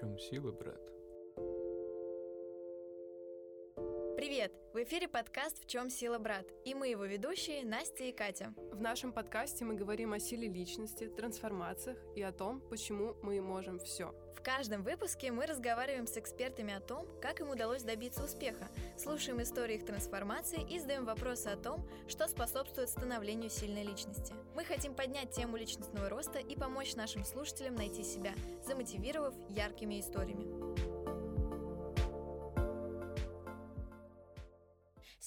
чем сила, брат? Привет! В эфире подкаст «В чем сила, брат?» и мы его ведущие Настя и Катя. В нашем подкасте мы говорим о силе личности, трансформациях и о том, почему мы можем все. В каждом выпуске мы разговариваем с экспертами о том, как им удалось добиться успеха, слушаем истории их трансформации и задаем вопросы о том, что способствует становлению сильной личности. Мы хотим поднять тему личностного роста и помочь нашим слушателям найти себя, замотивировав яркими историями.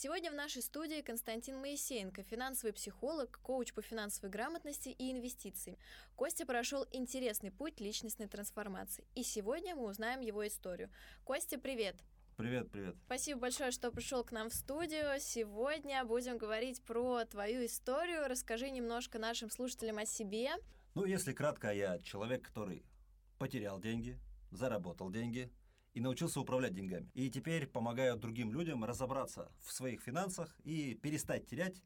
Сегодня в нашей студии Константин Моисеенко, финансовый психолог, коуч по финансовой грамотности и инвестициям. Костя прошел интересный путь личностной трансформации, и сегодня мы узнаем его историю. Костя, привет! Привет, привет. Спасибо большое, что пришел к нам в студию. Сегодня будем говорить про твою историю. Расскажи немножко нашим слушателям о себе. Ну, если кратко, я человек, который потерял деньги, заработал деньги, и научился управлять деньгами. И теперь помогаю другим людям разобраться в своих финансах и перестать терять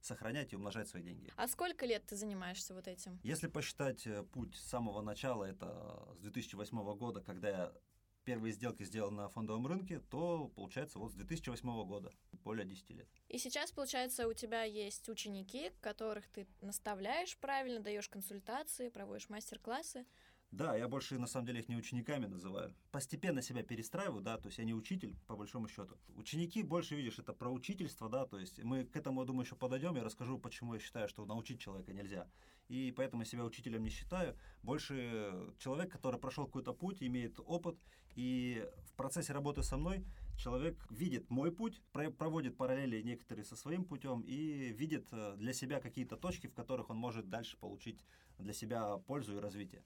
сохранять и умножать свои деньги. А сколько лет ты занимаешься вот этим? Если посчитать э, путь с самого начала, это с 2008 года, когда я первые сделки сделал на фондовом рынке, то получается вот с 2008 года, более 10 лет. И сейчас, получается, у тебя есть ученики, которых ты наставляешь правильно, даешь консультации, проводишь мастер-классы. Да, я больше на самом деле их не учениками называю. Постепенно себя перестраиваю, да, то есть я не учитель, по большому счету. Ученики больше, видишь, это про учительство, да, то есть мы к этому, я думаю, еще подойдем, я расскажу, почему я считаю, что научить человека нельзя. И поэтому себя учителем не считаю. Больше человек, который прошел какой-то путь, имеет опыт, и в процессе работы со мной человек видит мой путь, проводит параллели некоторые со своим путем и видит э, для себя какие-то точки, в которых он может дальше получить для себя пользу и развитие.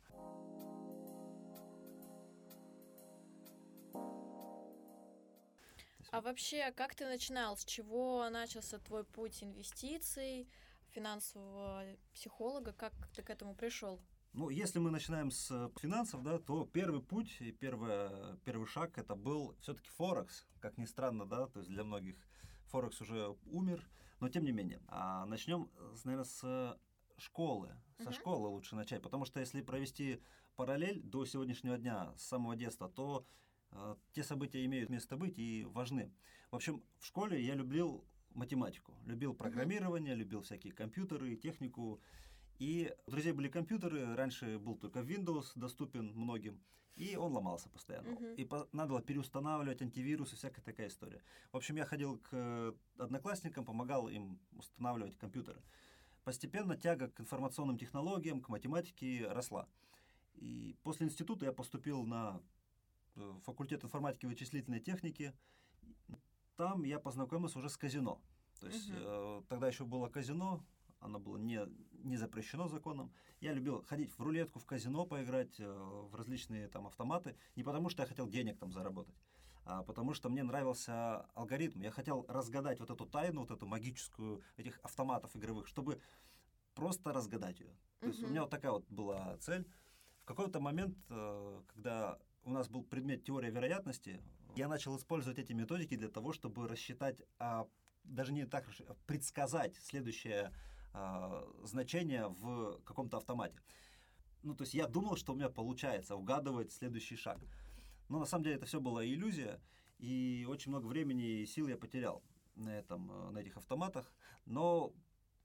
А вообще, как ты начинал? С чего начался твой путь инвестиций, финансового психолога? Как ты к этому пришел? Ну, если мы начинаем с финансов, да, то первый путь и первый, первый шаг это был все-таки Форекс, как ни странно, да, то есть для многих Форекс уже умер, но тем не менее. А начнем, наверное, с школы. Со uh-huh. школы лучше начать, потому что если провести параллель до сегодняшнего дня, с самого детства, то э, те события имеют место быть и важны. В общем, в школе я любил математику, любил программирование, любил всякие компьютеры, технику. И у друзей были компьютеры, раньше был только Windows доступен многим, и он ломался постоянно. Uh-huh. И по- надо было переустанавливать антивирус и всякая такая история. В общем, я ходил к одноклассникам, помогал им устанавливать компьютеры постепенно тяга к информационным технологиям, к математике росла. И после института я поступил на э, факультет информатики и вычислительной техники. Там я познакомился уже с казино. То есть угу. э, тогда еще было казино, оно было не, не запрещено законом. Я любил ходить в рулетку, в казино поиграть, э, в различные там автоматы, не потому что я хотел денег там заработать, а потому что мне нравился алгоритм. Я хотел разгадать вот эту тайну, вот эту магическую этих автоматов игровых, чтобы просто разгадать ее. То есть у меня вот такая вот была цель. В какой-то момент, э, когда у нас был предмет теория вероятности, я начал использовать эти методики для того, чтобы рассчитать, а даже не так, а предсказать следующее значение в каком-то автомате. Ну, то есть я думал, что у меня получается угадывать следующий шаг. Но на самом деле это все была иллюзия, и очень много времени и сил я потерял на, этом, э, на этих автоматах. Но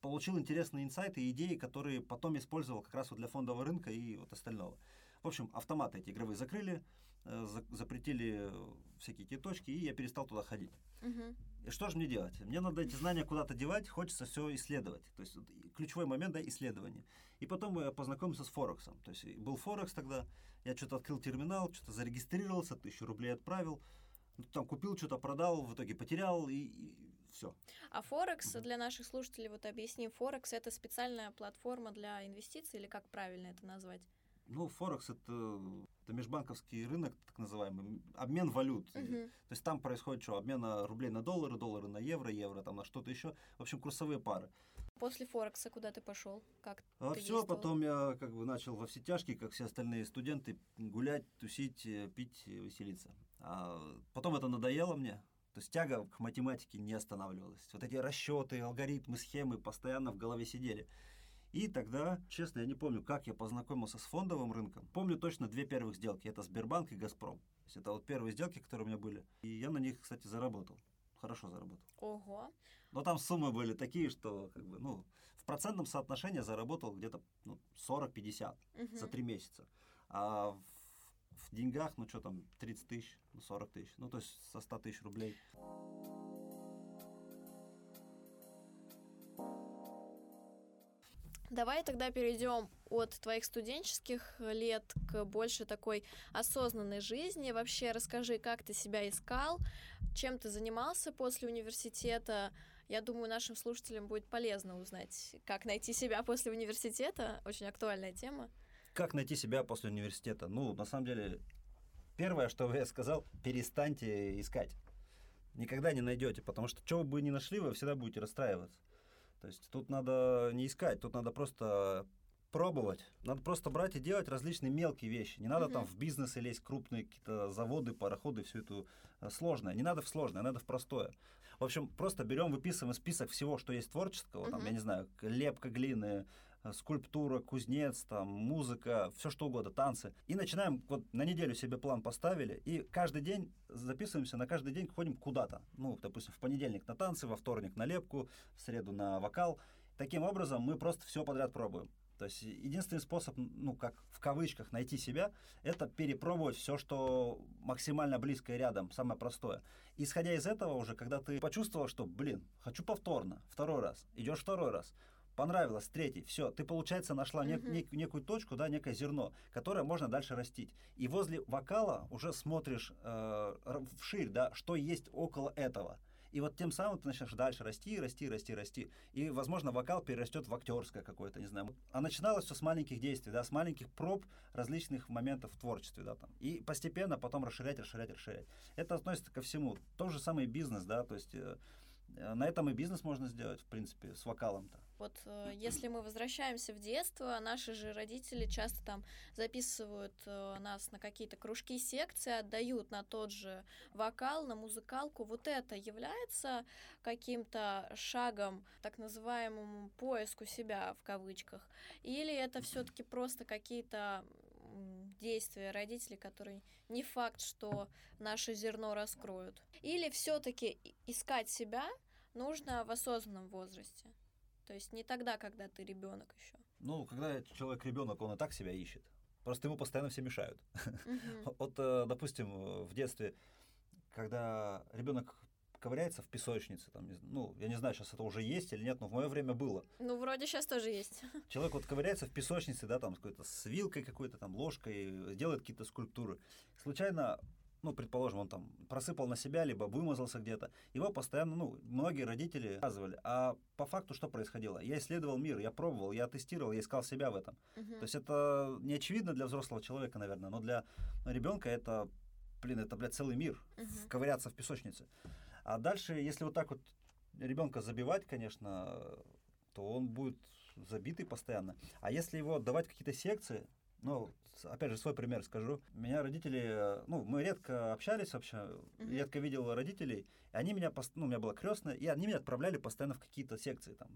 получил интересные инсайты и идеи, которые потом использовал как раз вот для фондового рынка и вот остального. В общем, автоматы эти игровые закрыли, за, запретили всякие эти точки, и я перестал туда ходить. Угу. И что же мне делать? Мне надо эти знания куда-то девать, хочется все исследовать. То есть ключевой момент, да, исследование. И потом я познакомился с Форексом. То есть был Форекс тогда, я что-то открыл терминал, что-то зарегистрировался, тысячу рублей отправил, ну, там купил, что-то продал, в итоге потерял и, и все. А Форекс, для наших слушателей, вот объясни, Форекс это специальная платформа для инвестиций или как правильно это назвать? Ну, Форекс это, это межбанковский рынок, так называемый, обмен валют. Угу. То есть там происходит что? Обмен рублей на доллары, доллары на евро, евро там на что-то еще. В общем, курсовые пары. После Форекса куда ты пошел? Как а ты все, потом я как бы начал во все тяжкие, как все остальные студенты, гулять, тусить, э, пить, веселиться. А потом это надоело мне. То есть тяга к математике не останавливалась. Вот эти расчеты, алгоритмы, схемы постоянно в голове сидели. И тогда, честно, я не помню, как я познакомился с фондовым рынком. Помню точно две первых сделки. Это Сбербанк и Газпром. То есть это вот первые сделки, которые у меня были. И я на них, кстати, заработал. Хорошо заработал. Ого. Но там суммы были такие, что как бы, ну, в процентном соотношении я заработал где-то ну, 40-50 Мгм. за три месяца. А в, в деньгах, ну что там, 30 тысяч, ну 40 тысяч. Ну то есть со 100 тысяч рублей. Давай тогда перейдем от твоих студенческих лет к больше такой осознанной жизни. Вообще расскажи, как ты себя искал, чем ты занимался после университета. Я думаю, нашим слушателям будет полезно узнать, как найти себя после университета. Очень актуальная тема. Как найти себя после университета? Ну, на самом деле, первое, что я сказал, перестаньте искать. Никогда не найдете, потому что что бы вы ни нашли, вы всегда будете расстраиваться. То есть тут надо не искать, тут надо просто пробовать. Надо просто брать и делать различные мелкие вещи. Не надо Мгм. там в бизнесы лезть, крупные какие-то заводы, пароходы, все это э, сложное. Не надо в сложное, надо в простое. В общем, просто берем, выписываем список всего, что есть творческого, там, Мгм. я не знаю, лепка глины, скульптура, кузнец, там, музыка, все что угодно, танцы. И начинаем, вот на неделю себе план поставили, и каждый день записываемся, на каждый день ходим куда-то. Ну, допустим, в понедельник на танцы, во вторник на лепку, в среду на вокал. Таким образом, мы просто все подряд пробуем. То есть единственный способ, ну, как в кавычках, найти себя, это перепробовать все, что максимально близко и рядом, самое простое. Исходя из этого уже, когда ты почувствовал, что, блин, хочу повторно, второй раз, идешь второй раз, понравилось, третий, все, ты, получается, нашла нек- нек- некую точку, да, некое зерно, которое можно дальше растить. И возле вокала уже смотришь э, вширь, да, что есть около этого. И вот тем самым ты начнешь дальше расти, расти, расти, расти. И, возможно, вокал перерастет в актерское какое-то, не знаю. А начиналось все с маленьких действий, да, с маленьких проб различных моментов в творчестве, да, там. И постепенно потом расширять, расширять, расширять. Это относится ко всему. Тот же самый бизнес, да, то есть э, э, на этом и бизнес можно сделать, в принципе, с вокалом-то. Вот э, если мы возвращаемся в детство, наши же родители часто там записывают э, нас на какие-то кружки, секции, отдают на тот же вокал, на музыкалку. Вот это является каким-то шагом, так называемому поиску себя в кавычках? Или это все-таки просто какие-то действия родителей, которые не факт, что наше зерно раскроют? Или все-таки искать себя нужно в осознанном возрасте? То есть не тогда, когда ты ребенок еще. Ну, когда человек ребенок, он и так себя ищет. Просто ему постоянно все мешают. Вот, э, допустим, в детстве, когда ребенок ковыряется в песочнице, там, ну, я не знаю, сейчас это уже есть или нет, но в мое время было. Ну, вроде сейчас тоже есть. Человек вот ковыряется в песочнице, да, там, с какой-то с вилкой какой-то, там, ложкой, делает какие-то скульптуры. Случайно, ну, предположим, он там просыпал на себя, либо вымазался где-то. Его постоянно, ну, многие родители сказывали. А по факту что происходило? Я исследовал мир, я пробовал, я тестировал, я искал себя в этом. Мгм. То есть это не очевидно для взрослого человека, наверное, но для ребенка это, блин, это, блядь, целый мир, Мгм. ковыряться в песочнице. А дальше, если вот так вот ребенка забивать, конечно, то он будет забитый постоянно. А если его давать какие-то секции, ну, опять же, свой пример скажу. Меня родители, э, ну, мы редко общались вообще, Мгм. редко видел родителей, и они меня, ну, у меня была крестная, и они меня отправляли постоянно в какие-то секции. Там.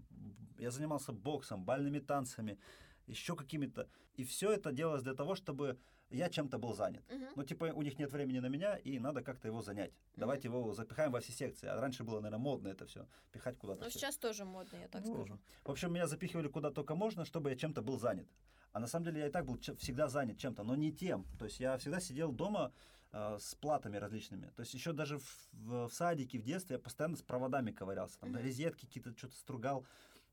Я занимался боксом, бальными танцами, еще какими-то. И все это делалось для того, чтобы я чем-то был занят. Мгм. Ну, типа, у них нет времени на меня, и надо как-то его занять. Давайте его запихаем во все секции. А раньше было, наверное, модно это все, пихать куда-то. Ну, сейчас тоже модно, я так Ну, скажу. В общем, меня запихивали куда только можно, чтобы я чем-то был занят. А на самом деле я и так был всегда занят чем-то, но не тем. То есть я всегда сидел дома э, с платами различными. То есть еще даже в, в- в садике, в детстве я постоянно с проводами ковырялся. Там Мгм. резетки какие-то, что-то стругал.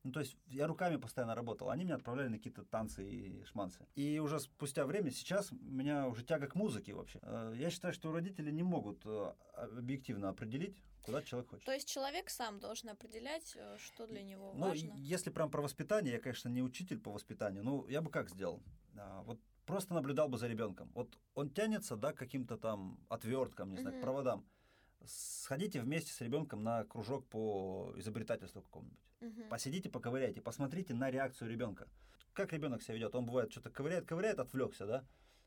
Ну, то есть я руками постоянно работал. Они меня отправляли на какие-то танцы и шманцы. И уже спустя время, сейчас у меня уже тяга к музыке вообще. Э, Я считаю, что родители не могут э, объективно определить, куда человек хочет. То есть человек сам должен определять, э, что для него Ну, важно. если прям про воспитание, я, конечно, не учитель по воспитанию, ну, я бы как сделал? Вот просто наблюдал бы за ребенком. Вот он тянется, да, к каким-то там отверткам, не знаю, к Мгм. проводам. Сходите вместе с ребенком на кружок по изобретательству какому-нибудь. Мгм. Посидите, поковыряйте, посмотрите на реакцию ребенка. Как ребенок себя ведет? Он бывает что-то ковыряет, ковыряет, отвлекся, да?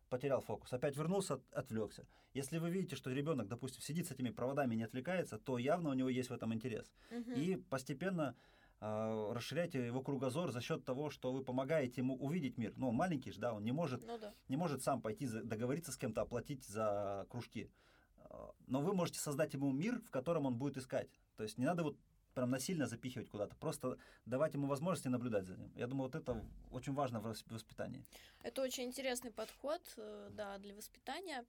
Потерял фокус. Опять вернулся, отвлекся. Если вы видите, что ребенок, допустим, сидит с этими проводами и не отвлекается, то явно у него есть в этом интерес. Мгм. И постепенно а, расширяйте его кругозор за счет того, что вы помогаете ему увидеть мир. Ну, он маленький же, да, он не может, Ну да. не может сам пойти договориться с кем-то, оплатить за кружки. А, Но вы можете создать ему мир, в котором он будет искать. То есть не надо вот прям насильно запихивать куда-то, просто давать ему возможности наблюдать за ним. Я думаю, вот это очень важно в вос- воспитании. Это очень интересный подход, э, да, для воспитания.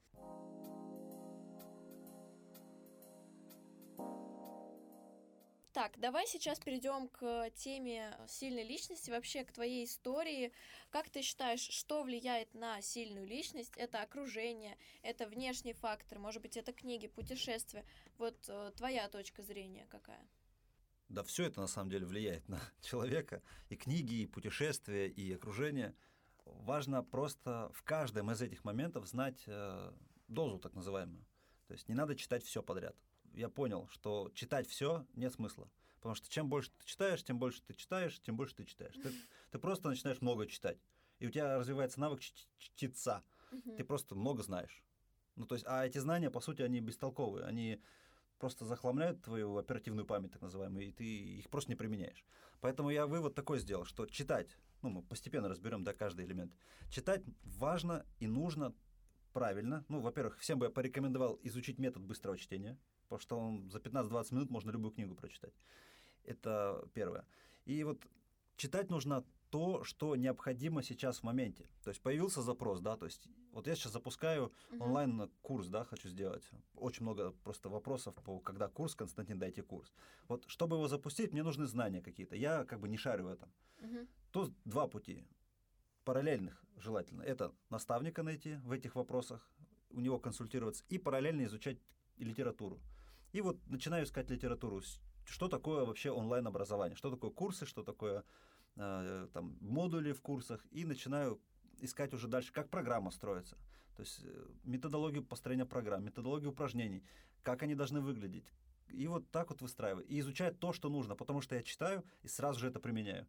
Так, давай сейчас перейдем к теме сильной личности, вообще к твоей истории. Как ты считаешь, что влияет на сильную личность? Это окружение, это внешний фактор, может быть, это книги, путешествия. Вот э, твоя точка зрения какая? Да, все это на самом деле влияет на человека. И книги, и путешествия, и окружение. Важно просто в каждом из этих моментов знать э, дозу так называемую. То есть не надо читать все подряд. Я понял, что читать все нет смысла. Потому что чем больше ты читаешь, тем больше ты читаешь, тем больше ты читаешь. Ты, ты просто начинаешь много читать. И у тебя развивается навык чтеца. Ты просто много знаешь. Ну, то есть, а эти знания, по сути, они бестолковые. Они просто захламляют твою оперативную память, так называемую, и ты их просто не применяешь. Поэтому я вывод такой сделал, что читать, ну, мы постепенно разберем, да, каждый элемент. Читать важно и нужно правильно. Ну, во-первых, всем бы я порекомендовал изучить метод быстрого чтения, потому что он за 15-20 минут можно любую книгу прочитать. Это первое. И вот читать нужно то, что необходимо сейчас в моменте. То есть появился запрос, да, то есть вот я сейчас запускаю Мгм. онлайн-курс, да, хочу сделать. Очень много просто вопросов по когда курс, Константин, дайте курс. Вот чтобы его запустить, мне нужны знания какие-то. Я как бы не шарю в этом. Мгм. Тут два пути, параллельных желательно. Это наставника найти в этих вопросах, у него консультироваться, и параллельно изучать литературу. И вот начинаю искать литературу. Что такое вообще онлайн-образование? Что такое курсы? Что такое э, там, модули в курсах? И начинаю искать уже дальше, как программа строится. То есть э, методологию построения программ, методологию упражнений, как они должны выглядеть. И вот так вот выстраиваю. И изучаю то, что нужно, потому что я читаю и сразу же это применяю.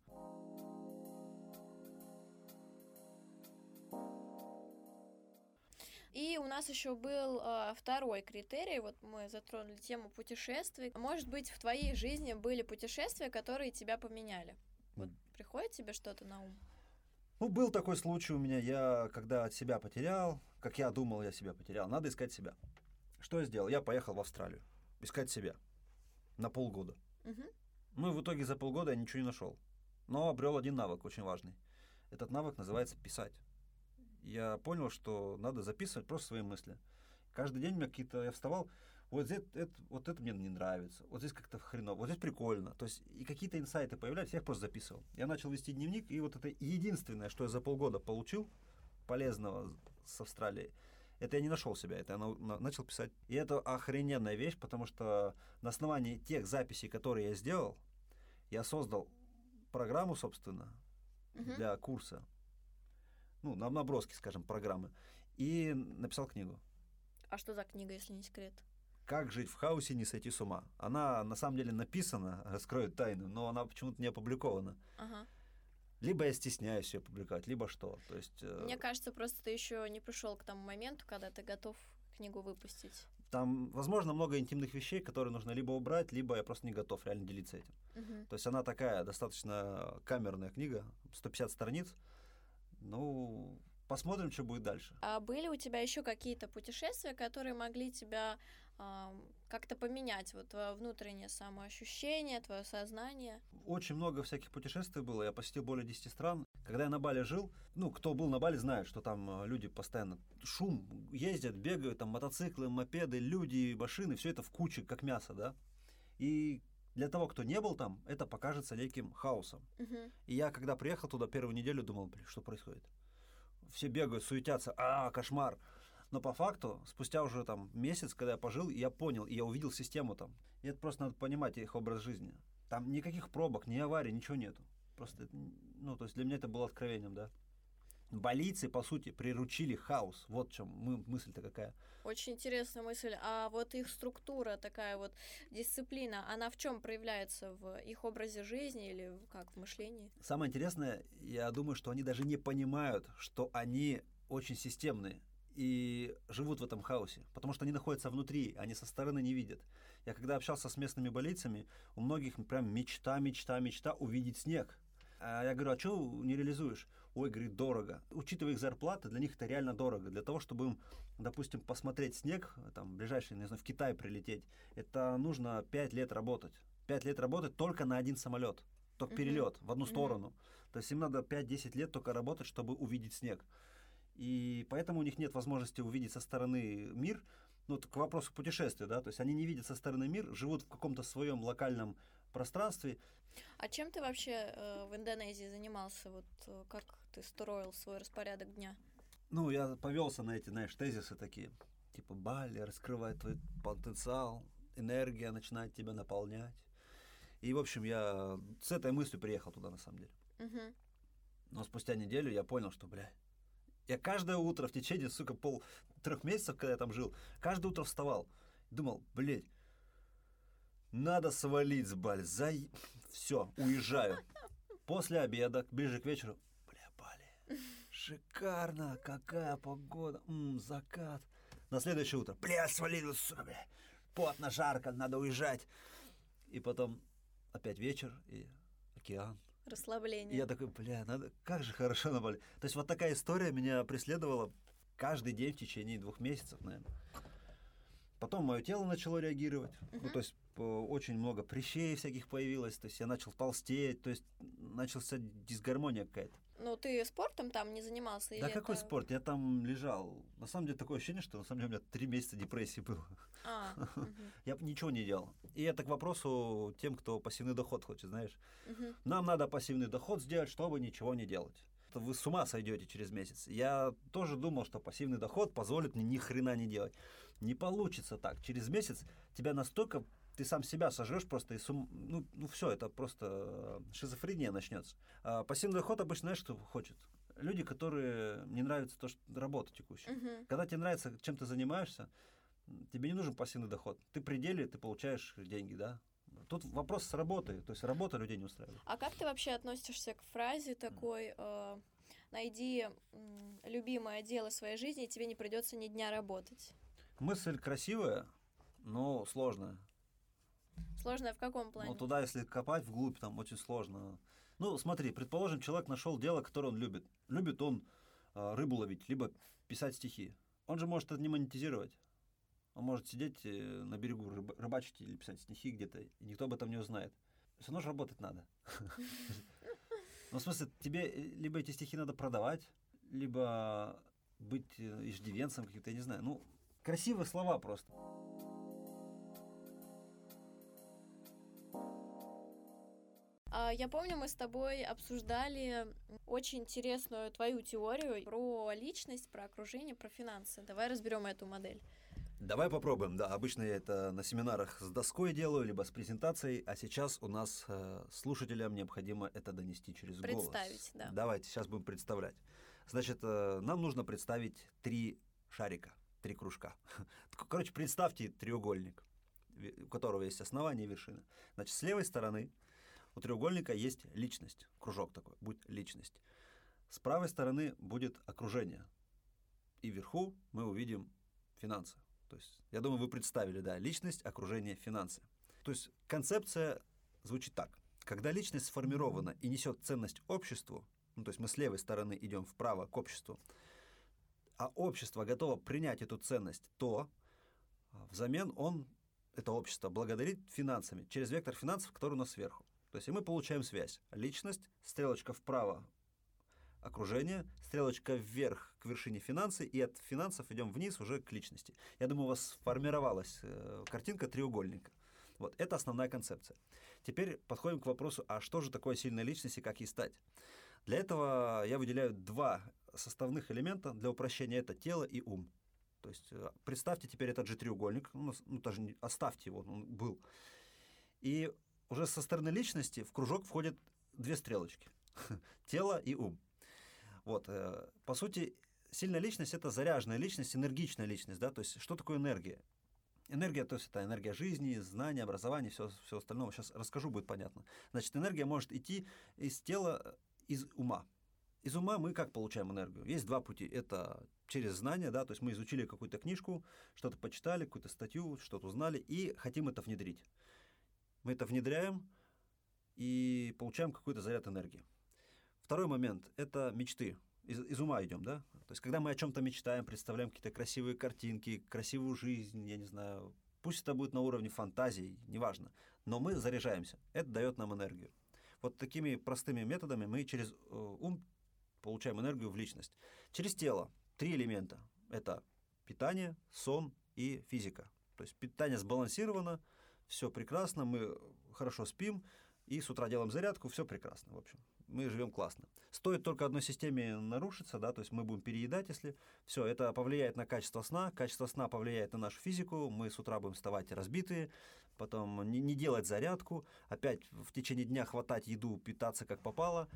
И у нас еще был э, второй критерий, вот мы затронули тему путешествий. Может быть, в твоей жизни были путешествия, которые тебя поменяли? Вот приходит тебе что-то на ум? Ну, был такой случай у меня, я когда от себя потерял, как я думал, я себя потерял, надо искать себя. Что я сделал? Я поехал в Австралию искать себя на полгода. Мгм. Ну и в итоге за полгода я ничего не нашел. Но обрел один навык очень важный. Этот навык называется писать. Я понял, что надо записывать просто свои мысли. Каждый день у меня какие-то... Я вставал, вот здесь это, вот это мне не нравится, вот здесь как-то хреново, вот здесь прикольно. То есть и какие-то инсайты появлялись, я их просто записывал. Я начал вести дневник, и вот это единственное, что я за полгода получил полезного с Австралии, это я не нашел себя, это я на- на- начал писать. И это охрененная вещь, потому что на основании тех записей, которые я сделал, я создал программу, собственно, Мгм. для курса. Ну, на наброски, скажем, программы. И написал книгу. А что за книга, если не секрет? «Как жить в хаосе, не сойти с ума». Она на самом деле написана, раскроет тайну, но она почему-то не опубликована. Ага. Либо я стесняюсь ее публиковать, либо что. То есть э, Мне кажется, просто ты еще не пришел к тому моменту, когда ты готов книгу выпустить. там, возможно, много интимных вещей, которые нужно либо убрать, либо я просто не готов реально делиться этим. Мгм. То есть она такая достаточно камерная книга, 150 страниц. Ну, посмотрим, что будет дальше. А были у тебя еще какие-то путешествия, которые могли тебя как-то поменять, вот твое внутреннее самоощущение, твое сознание? Очень много всяких путешествий было. Я посетил более 10 стран. Когда я на Бали жил, ну, кто был на Бали, знает, что там э, люди постоянно шум, ездят, бегают, там мотоциклы, мопеды, люди, машины, все это в куче, как мясо, да. И для того, кто не был там, это покажется неким хаосом. Мгм. И я, когда приехал туда первую неделю, думал, блин, что происходит? Все бегают, суетятся, а, кошмар. Но по факту, спустя уже там месяц, когда я пожил, я понял, и я увидел систему там. И это просто надо понимать их образ жизни. Там никаких пробок, ни аварий, ничего нету. Просто, это, ну, то есть для меня это было откровением, да. Балийцы, по сути, приручили хаос. Вот в чем мы, мысль-то какая. Очень интересная мысль. А вот их структура, такая вот дисциплина, она в чем проявляется в их образе жизни или как в мышлении? Самое интересное, я думаю, что они даже не понимают, что они очень системные. И живут в этом хаосе, потому что они находятся внутри, они со стороны не видят. Я когда общался с местными болельцами, у многих прям мечта, мечта, мечта увидеть снег. А я говорю, а что не реализуешь? Ой, говорит, дорого. Учитывая их зарплаты, для них это реально дорого. Для того, чтобы им, допустим, посмотреть снег, там, ближайший, не знаю, в Китай прилететь, это нужно 5 лет работать. 5 лет работать только на один самолет. Только uh-huh. перелет в одну uh-huh. сторону. То есть им надо 5-10 лет только работать, чтобы увидеть снег. И поэтому у них нет возможности увидеть со стороны мир, ну, к вопросу путешествия, да, то есть они не видят со стороны мир, живут в каком-то своем локальном пространстве. А чем ты вообще э, в Индонезии занимался? Вот э, как ты строил свой распорядок дня? Ну, я повелся на эти, знаешь, тезисы такие. Типа Бали раскрывает твой потенциал, энергия начинает тебя наполнять. И, в общем, я с этой мыслью приехал туда, на самом деле. Угу. Но спустя неделю я понял, что, бля, я каждое утро в течение, сука, пол трех месяцев, когда я там жил, каждое утро вставал. Думал, блядь, надо свалить с Бали. За... Все, уезжаю. После обеда, ближе к вечеру, бля, Бали. Шикарно, какая погода. М, закат. На следующее утро, бля, свалил, сука, бля. Потно, жарко, надо уезжать. И потом опять вечер и океан. Расслабление. Я такой, бля, надо, как же хорошо на Бали. То есть вот такая история меня преследовала каждый день в течение двух месяцев, наверное. Потом мое тело начало реагировать. Uh-huh. Ну, то есть очень много прыщей всяких появилось, то есть я начал толстеть, то есть начался дисгармония какая-то. Ну, ты спортом там не занимался? Да какой это... спорт? Я там лежал. На самом деле такое ощущение, что на самом деле у меня три месяца депрессии было. А, угу. Я ничего не делал. И это к вопросу тем, кто пассивный доход хочет, знаешь. Угу. Нам надо пассивный доход сделать, чтобы ничего не делать. Вы с ума сойдете через месяц. Я тоже думал, что пассивный доход позволит мне ни хрена не делать. Не получится так. Через месяц тебя настолько ты сам себя сожрешь просто и сум... ну, ну все, это просто э, шизофрения начнется. А пассивный доход обычно, знаешь, что хочет? Люди, которые не нравится то, что работа текущая. Uh-huh. Когда тебе нравится, чем ты занимаешься, тебе не нужен пассивный доход. Ты при деле, ты получаешь деньги, да? Тут вопрос с работой, то есть работа людей не устраивает. А как ты вообще относишься к фразе такой, э, найди любимое дело своей жизни, и тебе не придется ни дня работать? Мысль красивая, но сложная. Сложно в каком плане? Ну, туда, если копать вглубь, там очень сложно. Ну, смотри, предположим, человек нашел дело, которое он любит. Любит он э, рыбу ловить, либо писать стихи. Он же может это не монетизировать. Он может сидеть э, на берегу, рыб, рыбачить или писать стихи где-то, и никто об этом не узнает. Все равно же работать надо. Ну, в смысле, тебе э, либо эти стихи надо продавать, либо быть э, иждивенцем каким-то, я не знаю. Ну, красивые слова просто. Я помню, мы с тобой обсуждали очень интересную твою теорию про личность, про окружение, про финансы. Давай разберем эту модель. Давай попробуем. Да, обычно я это на семинарах с доской делаю, либо с презентацией, а сейчас у нас э, слушателям необходимо это донести через Представить, голос. Представить, да. Давайте, сейчас будем представлять. Значит, э, нам нужно представить три шарика, три кружка. Короче, представьте треугольник, у которого есть основание и вершина. Значит, с левой стороны у треугольника есть личность, кружок такой, будет личность. С правой стороны будет окружение. И вверху мы увидим финансы. То есть, я думаю, вы представили, да, личность, окружение, финансы. То есть, концепция звучит так. Когда личность сформирована и несет ценность обществу, ну, то есть мы с левой стороны идем вправо к обществу, а общество готово принять эту ценность, то а, взамен он, это общество, благодарит финансами, через вектор финансов, который у нас сверху. То есть мы получаем связь. Личность, стрелочка вправо окружение, стрелочка вверх к вершине финансы, и от финансов идем вниз уже к личности. Я думаю, у вас сформировалась э, картинка треугольника. Вот, это основная концепция. Теперь подходим к вопросу, а что же такое сильная личность и как ей стать? Для этого я выделяю два составных элемента для упрощения. Это тело и ум. То есть э, представьте теперь этот же треугольник, ну, ну даже не, оставьте его, он был. И уже со стороны личности в кружок входят две стрелочки. Тело и ум. Вот, э, по сути, сильная личность – это заряженная личность, энергичная личность. Да? То есть что такое энергия? Энергия, то есть это энергия жизни, знания, образования, все, все остальное. Сейчас расскажу, будет понятно. Значит, энергия может идти из тела, из ума. Из ума мы как получаем энергию? Есть два пути. Это через знания, да, то есть мы изучили какую-то книжку, что-то почитали, какую-то статью, что-то узнали и хотим это внедрить. Мы это внедряем и получаем какой-то заряд энергии. Второй момент – это мечты. Из, из ума идем, да? То есть, когда мы о чем-то мечтаем, представляем какие-то красивые картинки, красивую жизнь, я не знаю, пусть это будет на уровне фантазий, неважно, но мы заряжаемся. Это дает нам энергию. Вот такими простыми методами мы через э, ум получаем энергию в личность. Через тело три элемента. Это питание, сон и физика. То есть питание сбалансировано, все прекрасно, мы хорошо спим, и с утра делаем зарядку, все прекрасно, в общем. Мы живем классно. Стоит только одной системе нарушиться, да, то есть мы будем переедать, если все, это повлияет на качество сна, качество сна повлияет на нашу физику, мы с утра будем вставать разбитые, потом не, не делать зарядку, опять в течение дня хватать еду, питаться как попало,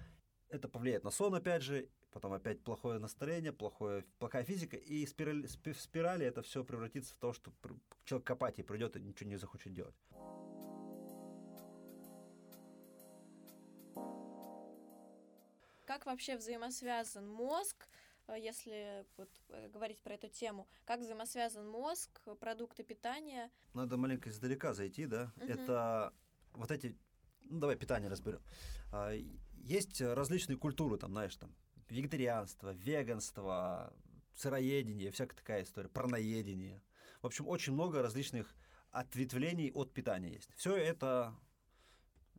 это повлияет на сон опять же, потом опять плохое настроение, плохое, плохая физика, и спираль, в спирали это все превратится в то, что человек к апатии придет и ничего не захочет делать. Как вообще взаимосвязан мозг, э, если вот э, говорить про эту тему, как взаимосвязан мозг, продукты питания? Надо маленько издалека зайти, да? Угу. Это вот эти, ну давай питание разберем. А, есть различные культуры, там, знаешь, там вегетарианство, веганство, сыроедение, всякая такая история, праноедение. В общем, очень много различных ответвлений от питания есть. Все это,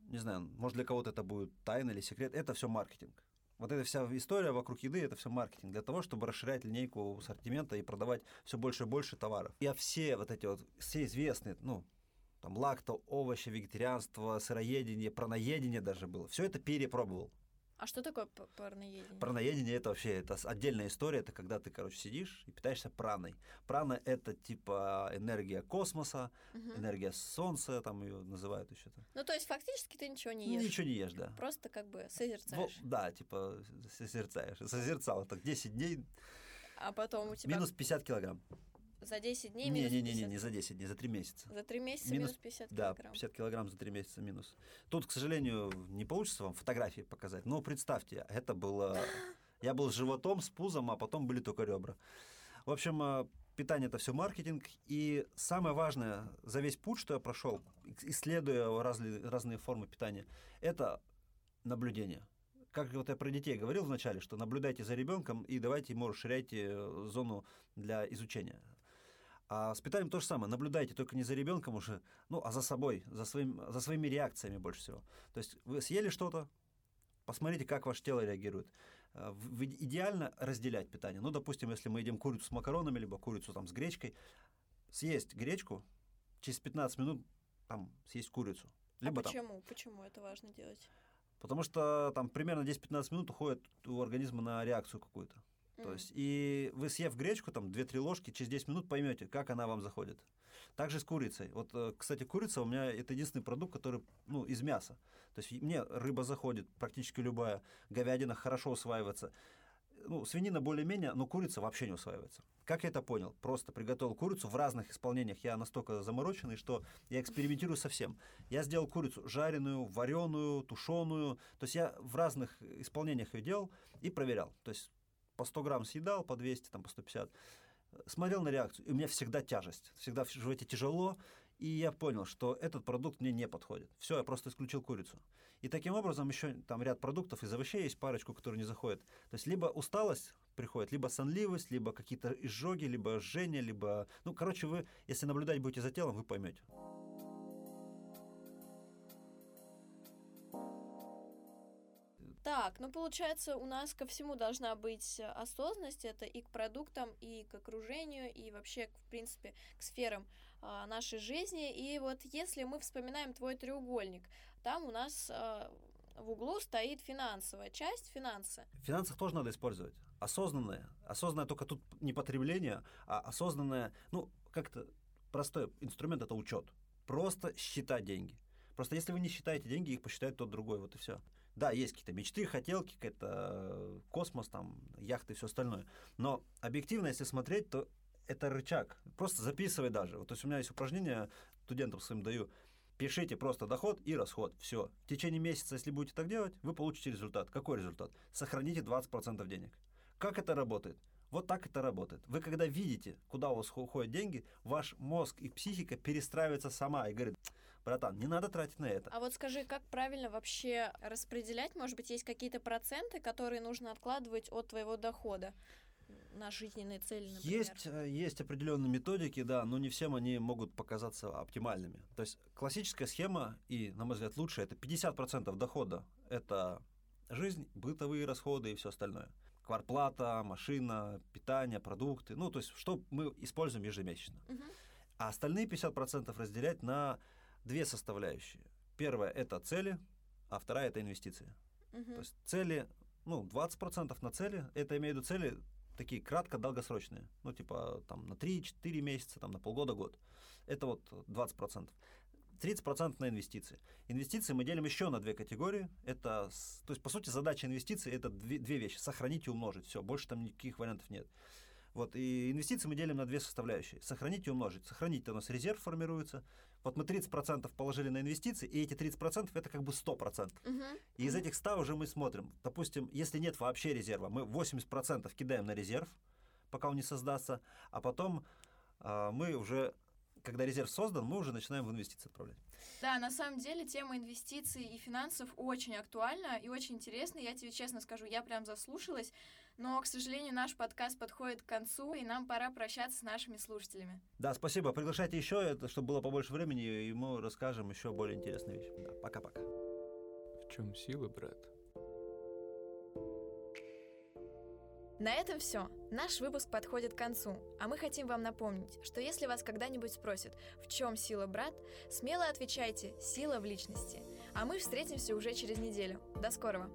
не знаю, может для кого-то это будет тайна или секрет, это все маркетинг. Вот эта вся история вокруг еды это все маркетинг для того, чтобы расширять линейку ассортимента и продавать все больше и больше товаров. Я все вот эти вот, все известные, ну, там лакто, овощи, вегетарианство, сыроедение, праноедение даже было. Все это перепробовал. А что такое парноедение? Парноедение это вообще это отдельная история. Это когда ты, короче, сидишь и питаешься праной. Прана это типа энергия космоса, угу. энергия солнца, там ее называют еще. -то. Ну, то есть фактически ты ничего не ешь. Ничего не ешь, да. Просто как бы созерцаешь. Во, да, типа созерцаешь. Созерцал так 10 дней. А потом у тебя... Минус 50 килограмм. За 10 дней минус не, не, не, не, не за 10 дней, за 3 месяца. За 3 месяца минус, минус 50 килограмм. Да, 50 килограмм за 3 месяца минус. Тут, к сожалению, не получится вам фотографии показать, но представьте, это было... Я был с животом, с пузом, а потом были только ребра. В общем, э, питание это все маркетинг. И самое важное за весь путь, что я прошел, исследуя разные, разные формы питания, это наблюдение. Как вот я про детей говорил вначале, что наблюдайте за ребенком и давайте ему расширяйте э, зону для изучения. А с питанием то же самое. Наблюдайте только не за ребенком уже, ну, а за собой, за, своим, за своими реакциями больше всего. То есть вы съели что-то, посмотрите, как ваше тело реагирует. А, идеально разделять питание. Ну, допустим, если мы едим курицу с макаронами, либо курицу там с гречкой, съесть гречку, через 15 минут там съесть курицу. А либо а почему? Там, почему это важно делать? Потому что там примерно 10-15 минут уходит у организма на реакцию какую-то. То есть, и вы съев гречку, там, 2-3 ложки, через 10 минут поймете, как она вам заходит. Также с курицей. Вот, э, кстати, курица у меня это единственный продукт, который, ну, из мяса. То есть мне рыба заходит, практически любая, говядина хорошо усваивается. Ну, свинина более-менее, но курица вообще не усваивается. Как я это понял? Просто приготовил курицу в разных исполнениях. Я настолько замороченный, что я экспериментирую со всем. Я сделал курицу жареную, вареную, тушеную. То есть я в разных исполнениях ее делал и проверял. То есть по 100 грамм съедал, по 200, там, по 150. Смотрел на реакцию, и у меня всегда тяжесть. Всегда в животе тяжело, и я понял, что этот продукт мне не подходит. Все, я просто исключил курицу. И таким образом еще там ряд продуктов из овощей есть парочку, которые не заходят. То есть либо усталость приходит, либо сонливость, либо какие-то изжоги, либо жжение, либо... Ну, короче, вы, если наблюдать будете за телом, вы поймете. Так, ну получается, у нас ко всему должна быть осознанность, это и к продуктам, и к окружению, и вообще, в принципе, к сферам а, нашей жизни. И вот если мы вспоминаем твой треугольник, там у нас а, в углу стоит финансовая часть, финансы. Финансах тоже надо использовать. Осознанное. Осознанное только тут не потребление, а осознанное, ну, как-то простой инструмент это учет. Просто считать деньги. Просто если вы не считаете деньги, их посчитает тот другой, вот и все. Да, есть какие-то мечты, хотелки, какой-то космос, там, яхты и все остальное. Но объективно, если смотреть, то это рычаг. Просто записывай даже. Вот, то есть у меня есть упражнение, студентам своим даю. Пишите просто доход и расход. Все. В течение месяца, если будете так делать, вы получите результат. Какой результат? Сохраните 20% денег. Как это работает? Вот так это работает. Вы когда видите, куда у вас уходят деньги, ваш мозг и психика перестраивается сама и говорит, братан, не надо тратить на это. А вот скажи, как правильно вообще распределять? Может быть, есть какие-то проценты, которые нужно откладывать от твоего дохода? на жизненные цели, например? Есть, э, есть определенные методики, да, но не всем они могут показаться оптимальными. То есть классическая схема, и, на мой взгляд, лучшая, это 50% дохода – это жизнь, бытовые расходы и все остальное. Кварплата, машина, питание, продукты, ну, то есть что мы используем ежемесячно. Мгм. А остальные 50% разделять на две составляющие. Первая – это цели, а вторая – это инвестиции. Мгм. То есть цели, ну, 20% на цели, это имею в виду цели такие кратко-долгосрочные, ну, типа там на 3-4 месяца, там на полгода-год. Это вот 20%. 30% на инвестиции. Инвестиции мы делим еще на две категории. Это, то есть, по сути, задача инвестиций – это две, две вещи. Сохранить и умножить. Все, больше там никаких вариантов нет. Вот, и инвестиции мы делим на две составляющие. Сохранить и умножить. Сохранить у нас резерв формируется. Вот мы 30% положили на инвестиции, и эти 30% это как бы 100%. Мгм. И из этих 100 уже мы смотрим. Допустим, если нет вообще резерва, мы 80% кидаем на резерв, пока он не создастся, а потом а, мы уже, когда резерв создан, мы уже начинаем в инвестиции отправлять. Да, на самом деле тема инвестиций и финансов очень актуальна и очень интересна. Я тебе честно скажу, я прям заслушалась. Но, к сожалению, наш подкаст подходит к концу, и нам пора прощаться с нашими слушателями. Да, спасибо. Приглашайте еще, это, чтобы было побольше времени, и мы расскажем еще более интересные вещи. Да, пока-пока. В чем сила, брат? На этом все. Наш выпуск подходит к концу, а мы хотим вам напомнить, что если вас когда-нибудь спросят, в чем сила брат, смело отвечайте «сила в личности». А мы встретимся уже через неделю. До скорого!